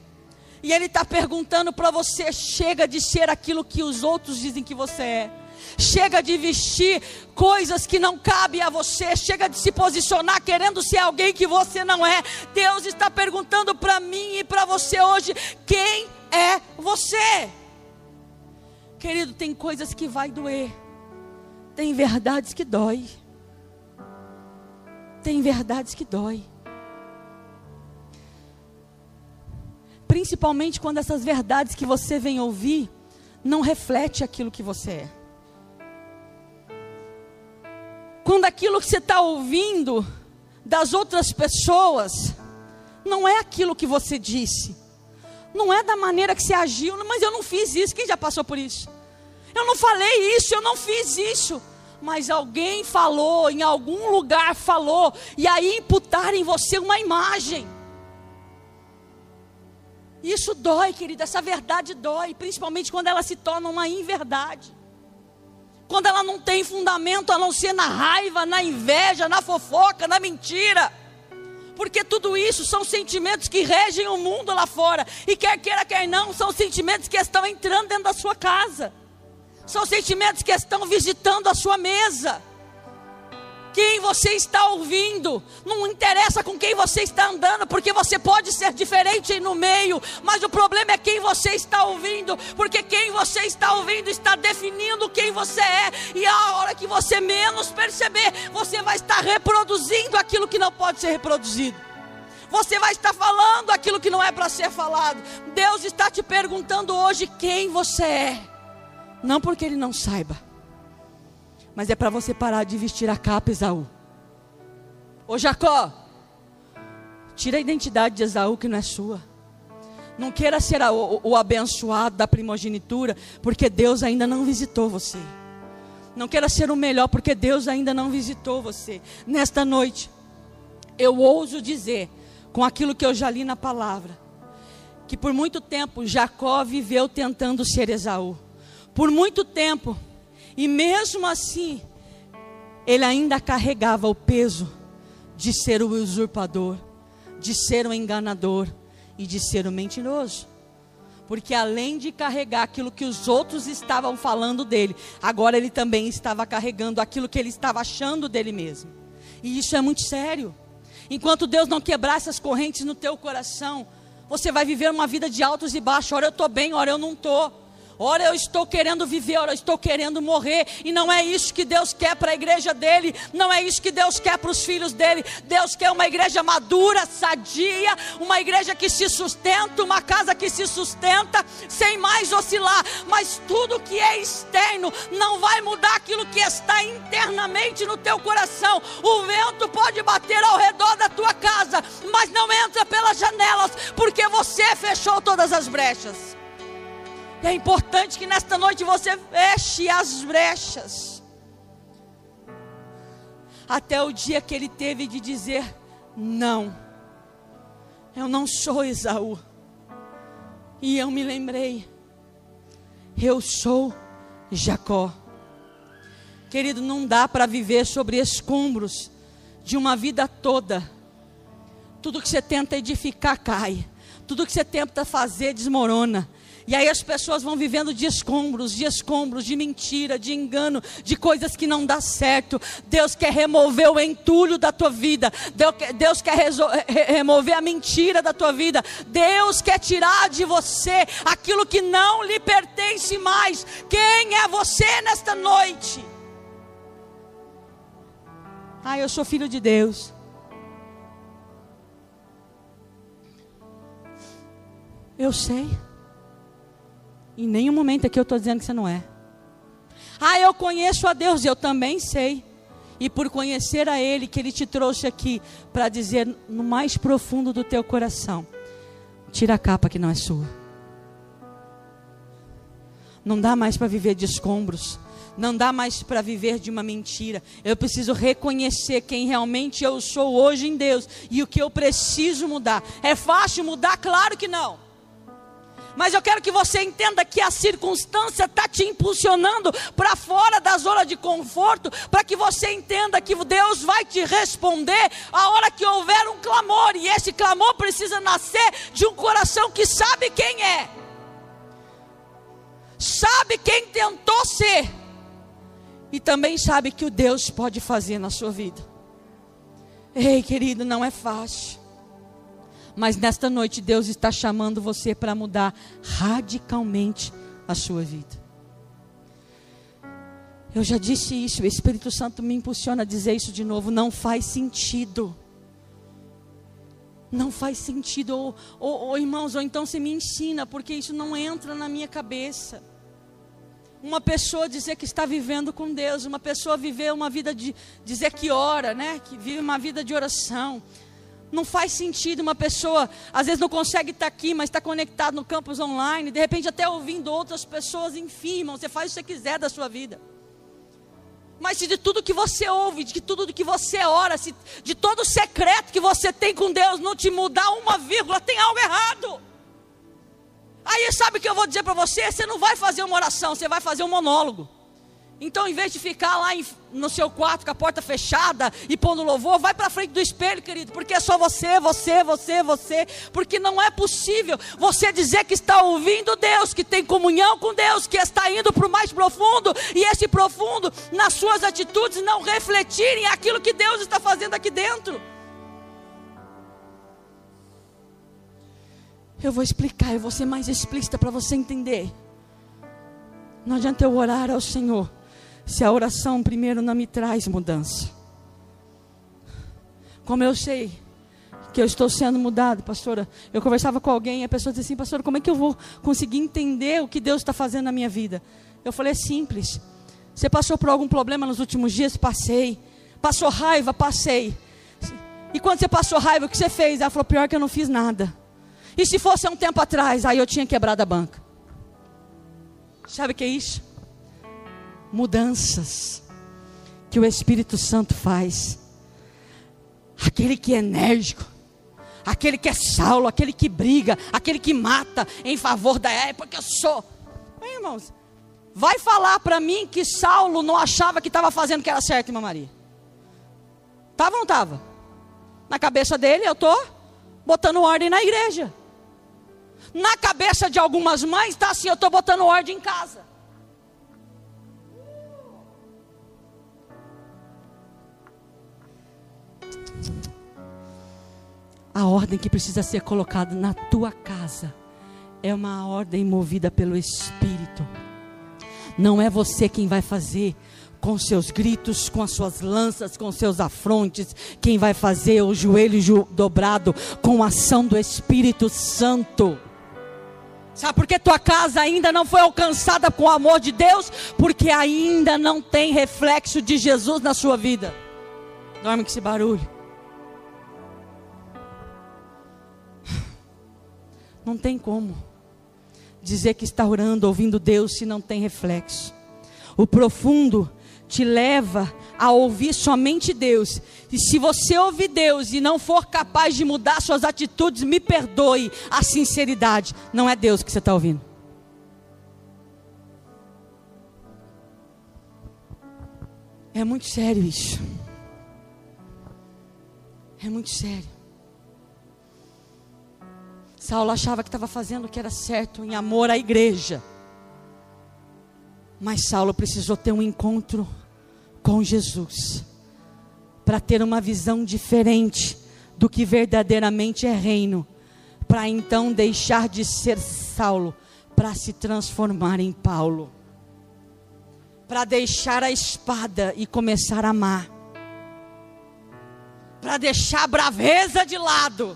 E Ele está perguntando para você: chega de ser aquilo que os outros dizem que você é. Chega de vestir coisas que não cabem a você. Chega de se posicionar querendo ser alguém que você não é. Deus está perguntando para mim e para você hoje: quem é você. Querido, tem coisas que vai doer. Tem verdades que dói. Tem verdades que dói. Principalmente quando essas verdades que você vem ouvir não reflete aquilo que você é. Quando aquilo que você está ouvindo das outras pessoas não é aquilo que você disse, não é da maneira que você agiu, mas eu não fiz isso. Quem já passou por isso? Eu não falei isso, eu não fiz isso. Mas alguém falou, em algum lugar falou, e aí imputaram em você uma imagem. Isso dói, querida, essa verdade dói, principalmente quando ela se torna uma inverdade. Quando ela não tem fundamento a não ser na raiva, na inveja, na fofoca, na mentira. Porque tudo isso são sentimentos que regem o mundo lá fora. E quer queira, quer não, são sentimentos que estão entrando dentro da sua casa. São sentimentos que estão visitando a sua mesa quem você está ouvindo, não interessa com quem você está andando, porque você pode ser diferente no meio, mas o problema é quem você está ouvindo, porque quem você está ouvindo está definindo quem você é, e a hora que você menos perceber, você vai estar reproduzindo aquilo que não pode ser reproduzido. Você vai estar falando aquilo que não é para ser falado. Deus está te perguntando hoje quem você é. Não porque ele não saiba, mas é para você parar de vestir a capa, Esaú. Ô Jacó, tira a identidade de Esaú que não é sua. Não queira ser a, o, o abençoado da primogenitura, porque Deus ainda não visitou você. Não queira ser o melhor, porque Deus ainda não visitou você. Nesta noite, eu ouso dizer, com aquilo que eu já li na palavra, que por muito tempo Jacó viveu tentando ser Esaú. Por muito tempo e mesmo assim, ele ainda carregava o peso de ser o usurpador, de ser o enganador e de ser o mentiroso. Porque além de carregar aquilo que os outros estavam falando dele, agora ele também estava carregando aquilo que ele estava achando dele mesmo. E isso é muito sério. Enquanto Deus não quebrar essas correntes no teu coração, você vai viver uma vida de altos e baixos. Ora eu estou bem, ora eu não estou. Ora, eu estou querendo viver, ora, eu estou querendo morrer. E não é isso que Deus quer para a igreja dele. Não é isso que Deus quer para os filhos dele. Deus quer uma igreja madura, sadia, uma igreja que se sustenta, uma casa que se sustenta, sem mais oscilar. Mas tudo que é externo não vai mudar aquilo que está internamente no teu coração. O vento pode bater ao redor da tua casa, mas não entra pelas janelas, porque você fechou todas as brechas. É importante que nesta noite você feche as brechas. Até o dia que ele teve de dizer: Não, eu não sou Esaú. E eu me lembrei: Eu sou Jacó. Querido, não dá para viver sobre escombros de uma vida toda. Tudo que você tenta edificar cai. Tudo que você tenta fazer desmorona. E aí as pessoas vão vivendo de escombros, de escombros, de mentira, de engano, de coisas que não dá certo. Deus quer remover o entulho da tua vida. Deus quer remover a mentira da tua vida. Deus quer tirar de você aquilo que não lhe pertence mais. Quem é você nesta noite? Ah, eu sou filho de Deus. Eu sei. Em nenhum momento aqui eu estou dizendo que você não é. Ah, eu conheço a Deus, eu também sei. E por conhecer a Ele, que Ele te trouxe aqui para dizer no mais profundo do teu coração: tira a capa que não é sua. Não dá mais para viver de escombros. Não dá mais para viver de uma mentira. Eu preciso reconhecer quem realmente eu sou hoje em Deus e o que eu preciso mudar. É fácil mudar? Claro que não. Mas eu quero que você entenda que a circunstância está te impulsionando para fora da zona de conforto, para que você entenda que Deus vai te responder a hora que houver um clamor, e esse clamor precisa nascer de um coração que sabe quem é, sabe quem tentou ser, e também sabe que o Deus pode fazer na sua vida. Ei, querido, não é fácil. Mas nesta noite Deus está chamando você para mudar radicalmente a sua vida. Eu já disse isso, o Espírito Santo me impulsiona a dizer isso de novo. Não faz sentido. Não faz sentido, ou, ou, ou irmãos, ou então você me ensina, porque isso não entra na minha cabeça uma pessoa dizer que está vivendo com Deus, uma pessoa viver uma vida de dizer que ora, né? Que vive uma vida de oração. Não faz sentido uma pessoa, às vezes não consegue estar aqui, mas está conectado no campus online, de repente até ouvindo outras pessoas, enfim, você faz o que você quiser da sua vida. Mas se de tudo que você ouve, de tudo que você ora, se, de todo o secreto que você tem com Deus não te mudar uma vírgula, tem algo errado. Aí sabe o que eu vou dizer para você? Você não vai fazer uma oração, você vai fazer um monólogo. Então, em vez de ficar lá em, no seu quarto com a porta fechada e pondo louvor, vai para frente do espelho, querido, porque é só você, você, você, você. Porque não é possível você dizer que está ouvindo Deus, que tem comunhão com Deus, que está indo para o mais profundo, e esse profundo, nas suas atitudes, não refletirem aquilo que Deus está fazendo aqui dentro. Eu vou explicar, eu vou ser mais explícita para você entender. Não adianta eu orar ao Senhor se a oração primeiro não me traz mudança. Como eu sei que eu estou sendo mudado, pastora. Eu conversava com alguém e a pessoa disse assim, pastora, como é que eu vou conseguir entender o que Deus está fazendo na minha vida? Eu falei, é simples. Você passou por algum problema nos últimos dias? Passei. Passou raiva? Passei. E quando você passou raiva, o que você fez? Ela falou, pior que eu não fiz nada. E se fosse há um tempo atrás, aí eu tinha quebrado a banca. Sabe o que é isso? Mudanças que o Espírito Santo faz. Aquele que é enérgico, aquele que é Saulo, aquele que briga, aquele que mata em favor da época que eu sou. Bem, irmãos, vai falar para mim que Saulo não achava que estava fazendo o que era certo, irmã Maria? Estava ou não estava? Na cabeça dele, eu estou botando ordem na igreja. Na cabeça de algumas mães está assim: eu estou botando ordem em casa. A ordem que precisa ser colocada na tua casa é uma ordem movida pelo Espírito. Não é você quem vai fazer com seus gritos, com as suas lanças, com seus afrontes. Quem vai fazer o joelho dobrado com a ação do Espírito Santo. Sabe por que tua casa ainda não foi alcançada com o amor de Deus? Porque ainda não tem reflexo de Jesus na sua vida. Dorme com esse barulho. Não tem como dizer que está orando, ouvindo Deus, se não tem reflexo. O profundo te leva a ouvir somente Deus. E se você ouvir Deus e não for capaz de mudar suas atitudes, me perdoe a sinceridade. Não é Deus que você está ouvindo. É muito sério isso. É muito sério. Saulo achava que estava fazendo o que era certo em amor à igreja. Mas Saulo precisou ter um encontro com Jesus para ter uma visão diferente do que verdadeiramente é reino, para então deixar de ser Saulo para se transformar em Paulo, para deixar a espada e começar a amar, para deixar a braveza de lado,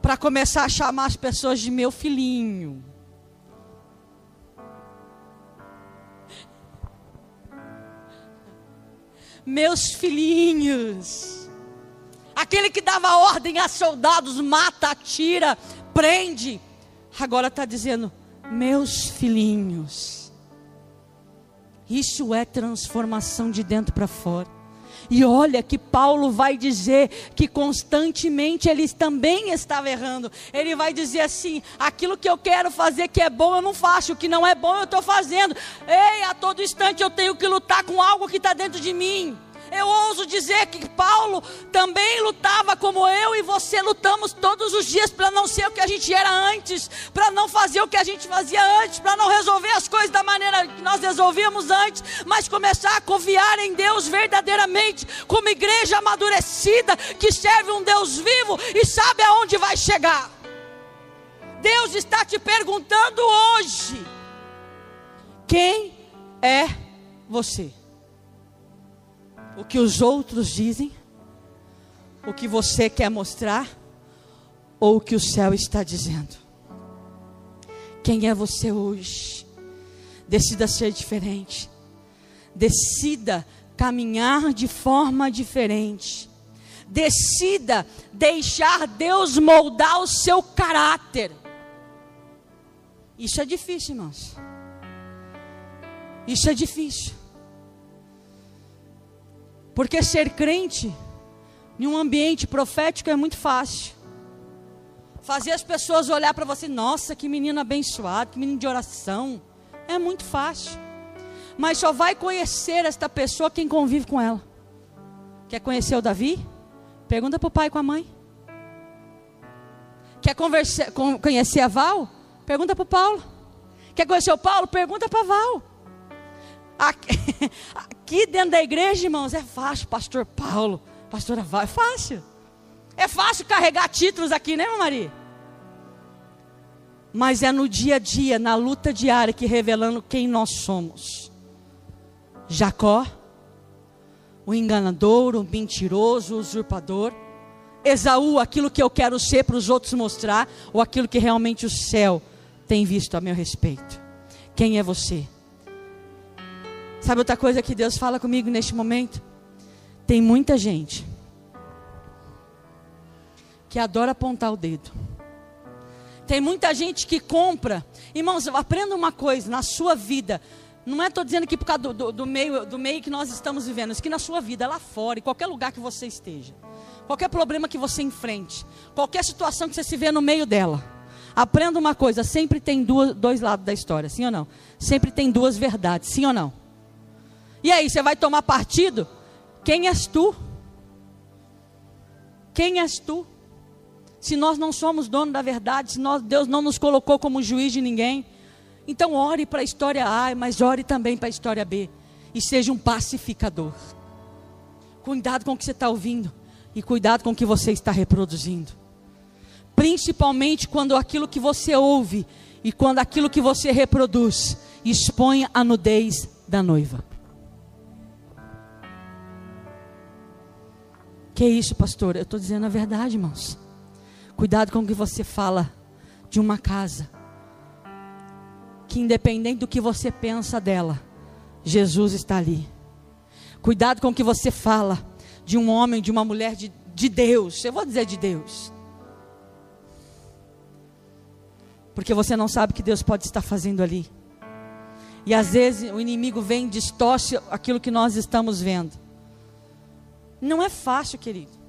para começar a chamar as pessoas de meu filhinho meus filhinhos. Aquele que dava ordem a soldados, mata, atira, prende. Agora está dizendo, meus filhinhos. Isso é transformação de dentro para fora. E olha que Paulo vai dizer que constantemente ele também estava errando. Ele vai dizer assim: aquilo que eu quero fazer que é bom eu não faço, o que não é bom eu estou fazendo. Ei, a todo instante eu tenho que lutar com algo que está dentro de mim. Eu ouso dizer que Paulo também lutava como eu e você lutamos todos os dias para não ser o que a gente era antes, para não fazer o que a gente fazia antes, para não resolver as coisas da maneira que nós resolvíamos antes, mas começar a confiar em Deus verdadeiramente, como igreja amadurecida que serve um Deus vivo e sabe aonde vai chegar. Deus está te perguntando hoje: quem é você? O que os outros dizem, o que você quer mostrar, ou o que o céu está dizendo. Quem é você hoje? Decida ser diferente. Decida caminhar de forma diferente. Decida deixar Deus moldar o seu caráter. Isso é difícil, irmãos. Isso é difícil. Porque ser crente em um ambiente profético é muito fácil. Fazer as pessoas olhar para você, nossa, que menino abençoado, que menino de oração. É muito fácil. Mas só vai conhecer esta pessoa quem convive com ela. Quer conhecer o Davi? Pergunta para o pai e com a mãe. Quer converser, conhecer a Val? Pergunta para o Paulo. Quer conhecer o Paulo? Pergunta para a Val. Aqui, dentro da igreja, irmãos, é fácil, pastor Paulo, pastora Val, é fácil. É fácil carregar títulos aqui, né, Maria? Mas é no dia a dia, na luta diária, que revelando quem nós somos. Jacó, o enganador, o mentiroso, o usurpador. Esaú, aquilo que eu quero ser para os outros mostrar, ou aquilo que realmente o céu tem visto a meu respeito. Quem é você? Sabe outra coisa que Deus fala comigo neste momento? Tem muita gente que adora apontar o dedo. Tem muita gente que compra. Irmãos, aprenda uma coisa na sua vida. Não é estou dizendo aqui por causa do, do, do, meio, do meio que nós estamos vivendo, isso que na sua vida, lá fora, em qualquer lugar que você esteja, qualquer problema que você enfrente, qualquer situação que você se vê no meio dela. Aprenda uma coisa: sempre tem duas, dois lados da história, sim ou não? Sempre tem duas verdades, sim ou não? E aí, você vai tomar partido? Quem és tu? Quem és tu? Se nós não somos dono da verdade, se nós, Deus não nos colocou como juiz de ninguém, então ore para a história A, mas ore também para a história B. E seja um pacificador. Cuidado com o que você está ouvindo. E cuidado com o que você está reproduzindo. Principalmente quando aquilo que você ouve e quando aquilo que você reproduz expõe a nudez da noiva. Que isso, pastor? Eu estou dizendo a verdade, irmãos. Cuidado com o que você fala de uma casa. Que independente do que você pensa dela, Jesus está ali. Cuidado com o que você fala de um homem, de uma mulher de, de Deus. Eu vou dizer de Deus. Porque você não sabe o que Deus pode estar fazendo ali. E às vezes o inimigo vem e distorce aquilo que nós estamos vendo. Não é fácil, querido.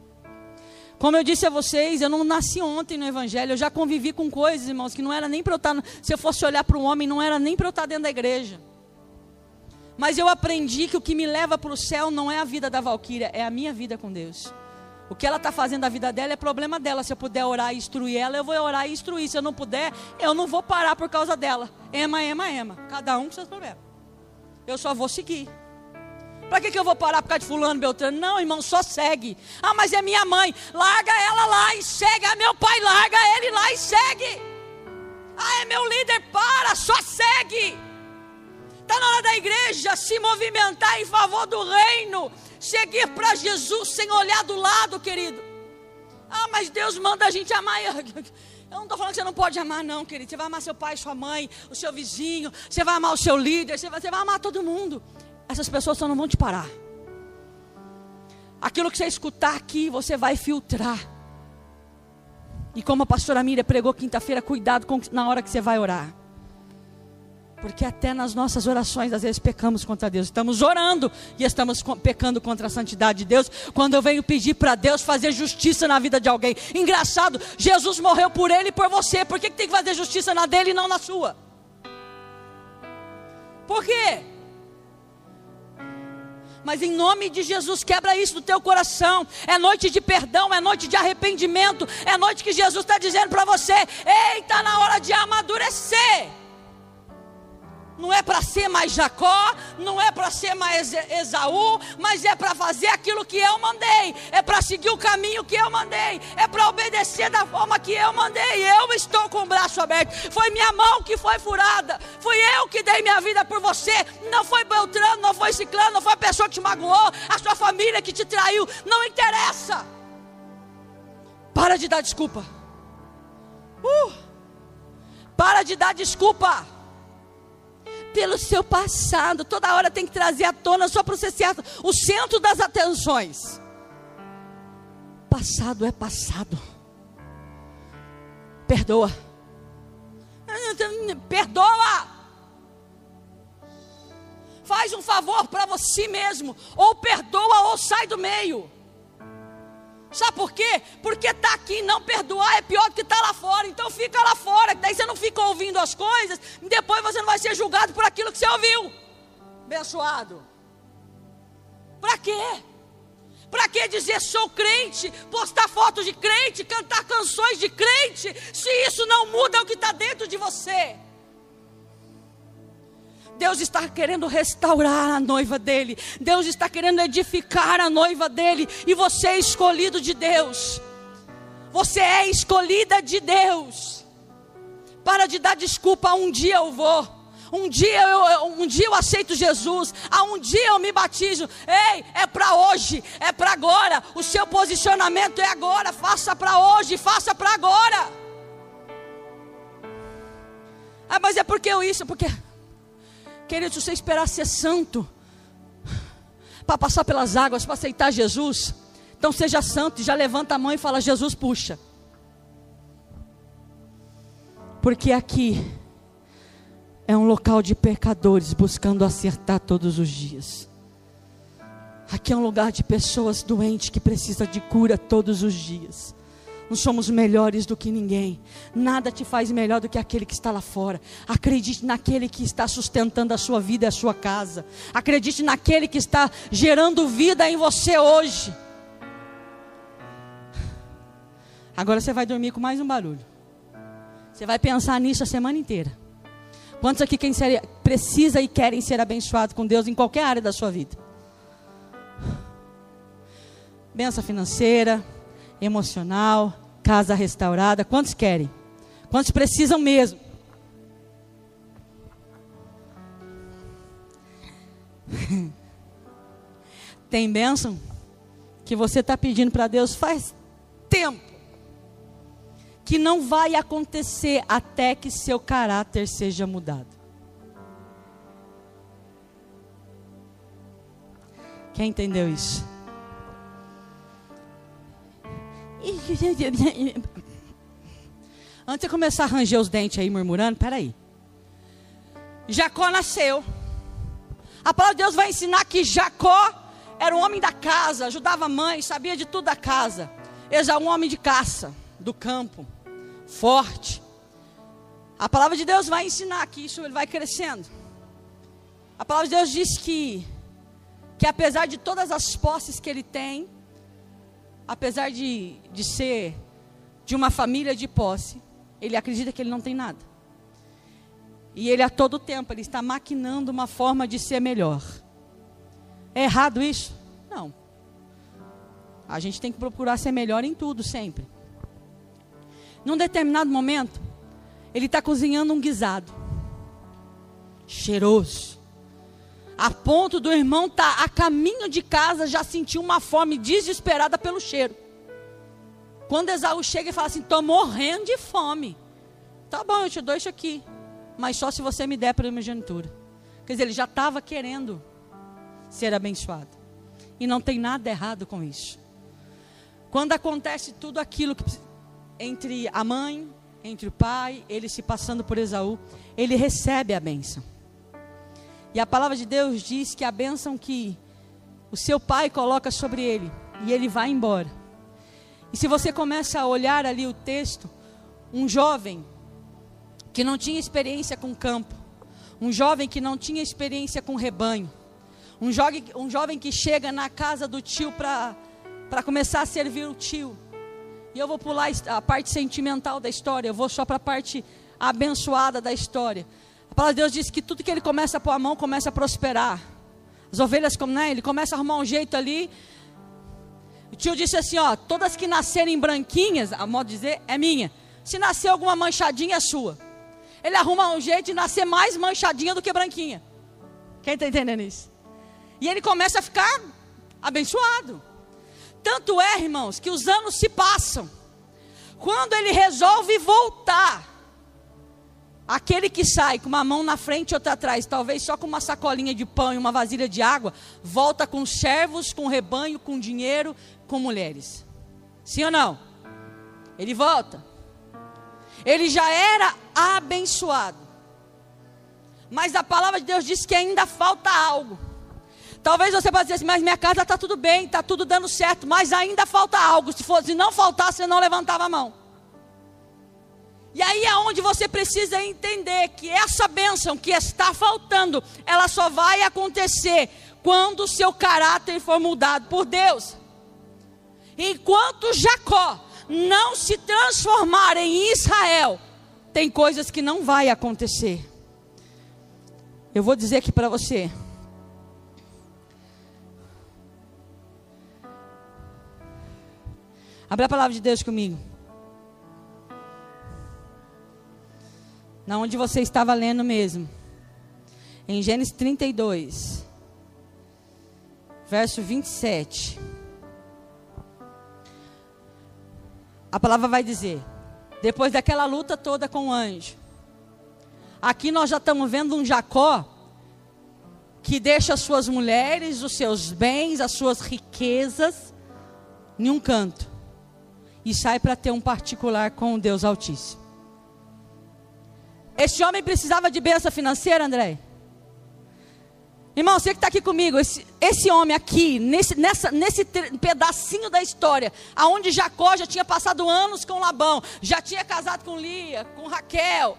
Como eu disse a vocês, eu não nasci ontem no Evangelho, eu já convivi com coisas, irmãos, que não era nem para eu estar. Se eu fosse olhar para um homem, não era nem para eu estar dentro da igreja. Mas eu aprendi que o que me leva para o céu não é a vida da Valquíria, é a minha vida com Deus. O que ela está fazendo da vida dela é problema dela. Se eu puder orar e instruir ela, eu vou orar e instruir. Se eu não puder, eu não vou parar por causa dela. Ema, ema, ema. Cada um com seus problemas. Eu só vou seguir. Para que, que eu vou parar por causa de fulano, Beltrano? Não, irmão, só segue. Ah, mas é minha mãe. Larga ela lá e segue. Ah, meu pai, larga ele lá e segue. Ah, é meu líder, para, só segue. Está na hora da igreja se movimentar em favor do reino. Seguir para Jesus sem olhar do lado, querido. Ah, mas Deus manda a gente amar. Eu não estou falando que você não pode amar, não, querido. Você vai amar seu pai, sua mãe, o seu vizinho. Você vai amar o seu líder. Você vai, você vai amar todo mundo essas pessoas só não vão te parar. Aquilo que você escutar aqui, você vai filtrar. E como a pastora Miriam pregou quinta-feira, cuidado com, na hora que você vai orar. Porque até nas nossas orações, às vezes pecamos contra Deus. Estamos orando e estamos pecando contra a santidade de Deus. Quando eu venho pedir para Deus fazer justiça na vida de alguém. Engraçado, Jesus morreu por ele e por você. Por que, que tem que fazer justiça na dele e não na sua? Por quê? Mas em nome de Jesus, quebra isso do teu coração. É noite de perdão, é noite de arrependimento. É noite que Jesus está dizendo para você: Ei, está na hora de amadurecer não é para ser mais Jacó, não é para ser mais Esaú, mas é para fazer aquilo que eu mandei, é para seguir o caminho que eu mandei, é para obedecer da forma que eu mandei. Eu estou com o braço aberto, foi minha mão que foi furada, fui eu que dei minha vida por você, não foi Beltrano, não foi Ciclano, não foi a pessoa que te magoou, a sua família que te traiu, não interessa. Para de dar desculpa. Uh, para de dar desculpa pelo seu passado. Toda hora tem que trazer à tona só para você ser o centro das atenções. Passado é passado. Perdoa. Perdoa. Faz um favor para você mesmo. Ou perdoa ou sai do meio. Sabe por quê? Porque está aqui não perdoar é pior do que estar tá lá fora. Então fica lá fora, daí você não fica ouvindo as coisas, e depois você não vai ser julgado por aquilo que você ouviu. Abençoado. Para quê? Para que dizer sou crente, postar fotos de crente, cantar canções de crente, se isso não muda o que está dentro de você? Deus está querendo restaurar a noiva dele. Deus está querendo edificar a noiva dele. E você é escolhido de Deus. Você é escolhida de Deus. Para de dar desculpa. Um dia eu vou. Um dia eu, um dia eu aceito Jesus. Ah, um dia eu me batizo. Ei, é para hoje, é para agora. O seu posicionamento é agora. Faça para hoje, faça para agora. Ah, mas é porque eu isso, porque Querido, se você esperar ser santo, para passar pelas águas, para aceitar Jesus, então seja santo e já levanta a mão e fala: Jesus, puxa. Porque aqui é um local de pecadores buscando acertar todos os dias. Aqui é um lugar de pessoas doentes que precisam de cura todos os dias. Não somos melhores do que ninguém. Nada te faz melhor do que aquele que está lá fora. Acredite naquele que está sustentando a sua vida e a sua casa. Acredite naquele que está gerando vida em você hoje. Agora você vai dormir com mais um barulho. Você vai pensar nisso a semana inteira. Quantos aqui quem ser, precisa e querem ser abençoados com Deus em qualquer área da sua vida? Benção financeira, emocional, casa restaurada. Quantos querem? Quantos precisam mesmo? Tem bênção que você está pedindo para Deus faz tempo que não vai acontecer até que seu caráter seja mudado. Quem entendeu isso? Antes de começar a ranger os dentes aí, murmurando, peraí. Jacó nasceu. A palavra de Deus vai ensinar que Jacó era um homem da casa, ajudava a mãe, sabia de tudo da casa. Exa um homem de caça, do campo, forte. A palavra de Deus vai ensinar que isso ele vai crescendo. A palavra de Deus diz que, que apesar de todas as posses que ele tem, apesar de, de ser de uma família de posse, ele acredita que ele não tem nada. E ele a todo tempo ele está maquinando uma forma de ser melhor. É errado isso? Não. A gente tem que procurar ser melhor em tudo sempre. Num determinado momento, ele está cozinhando um guisado. Cheiroso a ponto do irmão estar tá a caminho de casa já sentiu uma fome desesperada pelo cheiro. Quando Esaú chega e fala assim: estou morrendo de fome. Tá bom, eu te dou isso aqui, mas só se você me der para primogenitura. Quer dizer, ele já estava querendo ser abençoado. E não tem nada errado com isso. Quando acontece tudo aquilo que, entre a mãe, entre o pai, ele se passando por Esaú, ele recebe a bênção. E a palavra de Deus diz que a bênção que o seu pai coloca sobre ele, e ele vai embora. E se você começa a olhar ali o texto, um jovem que não tinha experiência com campo, um jovem que não tinha experiência com rebanho, Um jovem, um jovem que chega na casa do tio para começar a servir o tio. E eu vou pular a parte sentimental da história, eu vou só para a parte abençoada da história. A palavra de Deus diz que tudo que ele começa a pôr a mão começa a prosperar. As ovelhas, como né, ele começa a arrumar um jeito ali. O tio disse assim: ó, todas que nascerem branquinhas, a modo de dizer, é minha. Se nascer alguma manchadinha, é sua. Ele arruma um jeito de nascer mais manchadinha do que branquinha. Quem está entendendo isso? E ele começa a ficar abençoado. Tanto é, irmãos, que os anos se passam. Quando ele resolve voltar, Aquele que sai com uma mão na frente e outra atrás, talvez só com uma sacolinha de pão e uma vasilha de água, volta com servos, com rebanho, com dinheiro, com mulheres. Sim ou não? Ele volta. Ele já era abençoado. Mas a palavra de Deus diz que ainda falta algo. Talvez você possa dizer assim, mas minha casa está tudo bem, está tudo dando certo, mas ainda falta algo. Se, fosse, se não faltasse, você não levantava a mão. E aí é onde você precisa entender que essa bênção que está faltando, ela só vai acontecer quando o seu caráter for mudado por Deus. Enquanto Jacó não se transformar em Israel, tem coisas que não vai acontecer. Eu vou dizer aqui para você. Abra a palavra de Deus comigo. Na onde você estava lendo mesmo. Em Gênesis 32, verso 27. A palavra vai dizer: depois daquela luta toda com o anjo, aqui nós já estamos vendo um Jacó que deixa as suas mulheres, os seus bens, as suas riquezas em um canto e sai para ter um particular com o Deus Altíssimo. Este homem precisava de bênção financeira, André? Irmão, você que está aqui comigo, esse, esse homem aqui, nesse, nessa, nesse pedacinho da história, aonde Jacó já tinha passado anos com Labão, já tinha casado com Lia, com Raquel.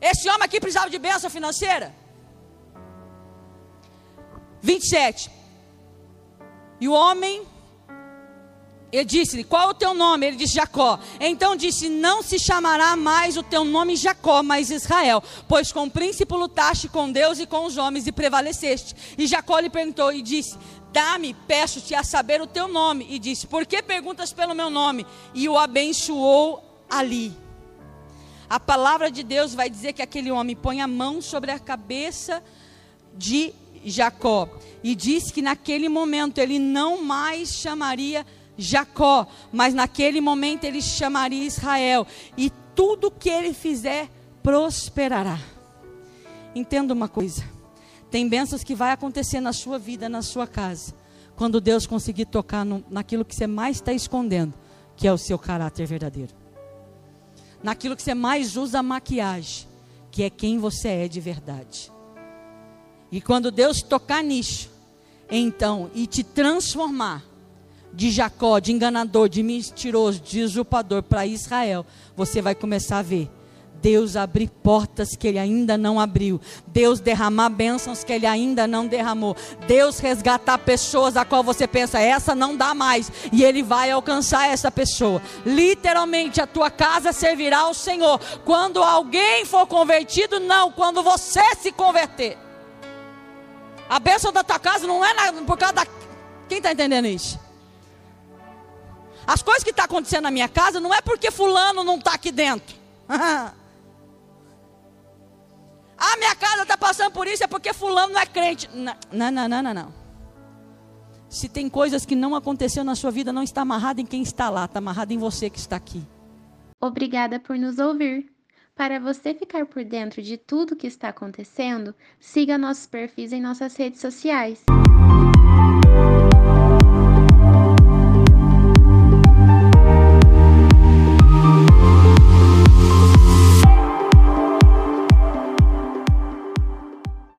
Esse homem aqui precisava de bênção financeira? 27. E o homem ele disse-lhe: Qual o teu nome? Ele disse: Jacó. Então disse: Não se chamará mais o teu nome Jacó, mas Israel, pois com o príncipe lutaste com Deus e com os homens e prevaleceste. E Jacó lhe perguntou e disse: Dá-me, peço-te a saber o teu nome. E disse: Por que perguntas pelo meu nome? E o abençoou ali. A palavra de Deus vai dizer que aquele homem põe a mão sobre a cabeça de Jacó. E disse que naquele momento ele não mais chamaria Jacó Jacó, mas naquele momento ele chamaria Israel, e tudo que ele fizer prosperará. Entenda uma coisa: tem bênçãos que vai acontecer na sua vida, na sua casa, quando Deus conseguir tocar no, naquilo que você mais está escondendo, que é o seu caráter verdadeiro, naquilo que você mais usa maquiagem, que é quem você é de verdade. E quando Deus tocar nisso, então, e te transformar, de Jacó, de enganador, de mentiroso, de usurpador para Israel, você vai começar a ver Deus abrir portas que ele ainda não abriu, Deus derramar bênçãos que ele ainda não derramou, Deus resgatar pessoas a qual você pensa, essa não dá mais, e ele vai alcançar essa pessoa. Literalmente, a tua casa servirá ao Senhor. Quando alguém for convertido, não, quando você se converter. A bênção da tua casa não é por causa da. Quem está entendendo isso? As coisas que estão tá acontecendo na minha casa não é porque fulano não está aqui dentro. ah, minha casa está passando por isso, é porque fulano não é crente. Não, não, não, não, não. Se tem coisas que não aconteceu na sua vida, não está amarrado em quem está lá, está amarrado em você que está aqui. Obrigada por nos ouvir. Para você ficar por dentro de tudo que está acontecendo, siga nossos perfis em nossas redes sociais.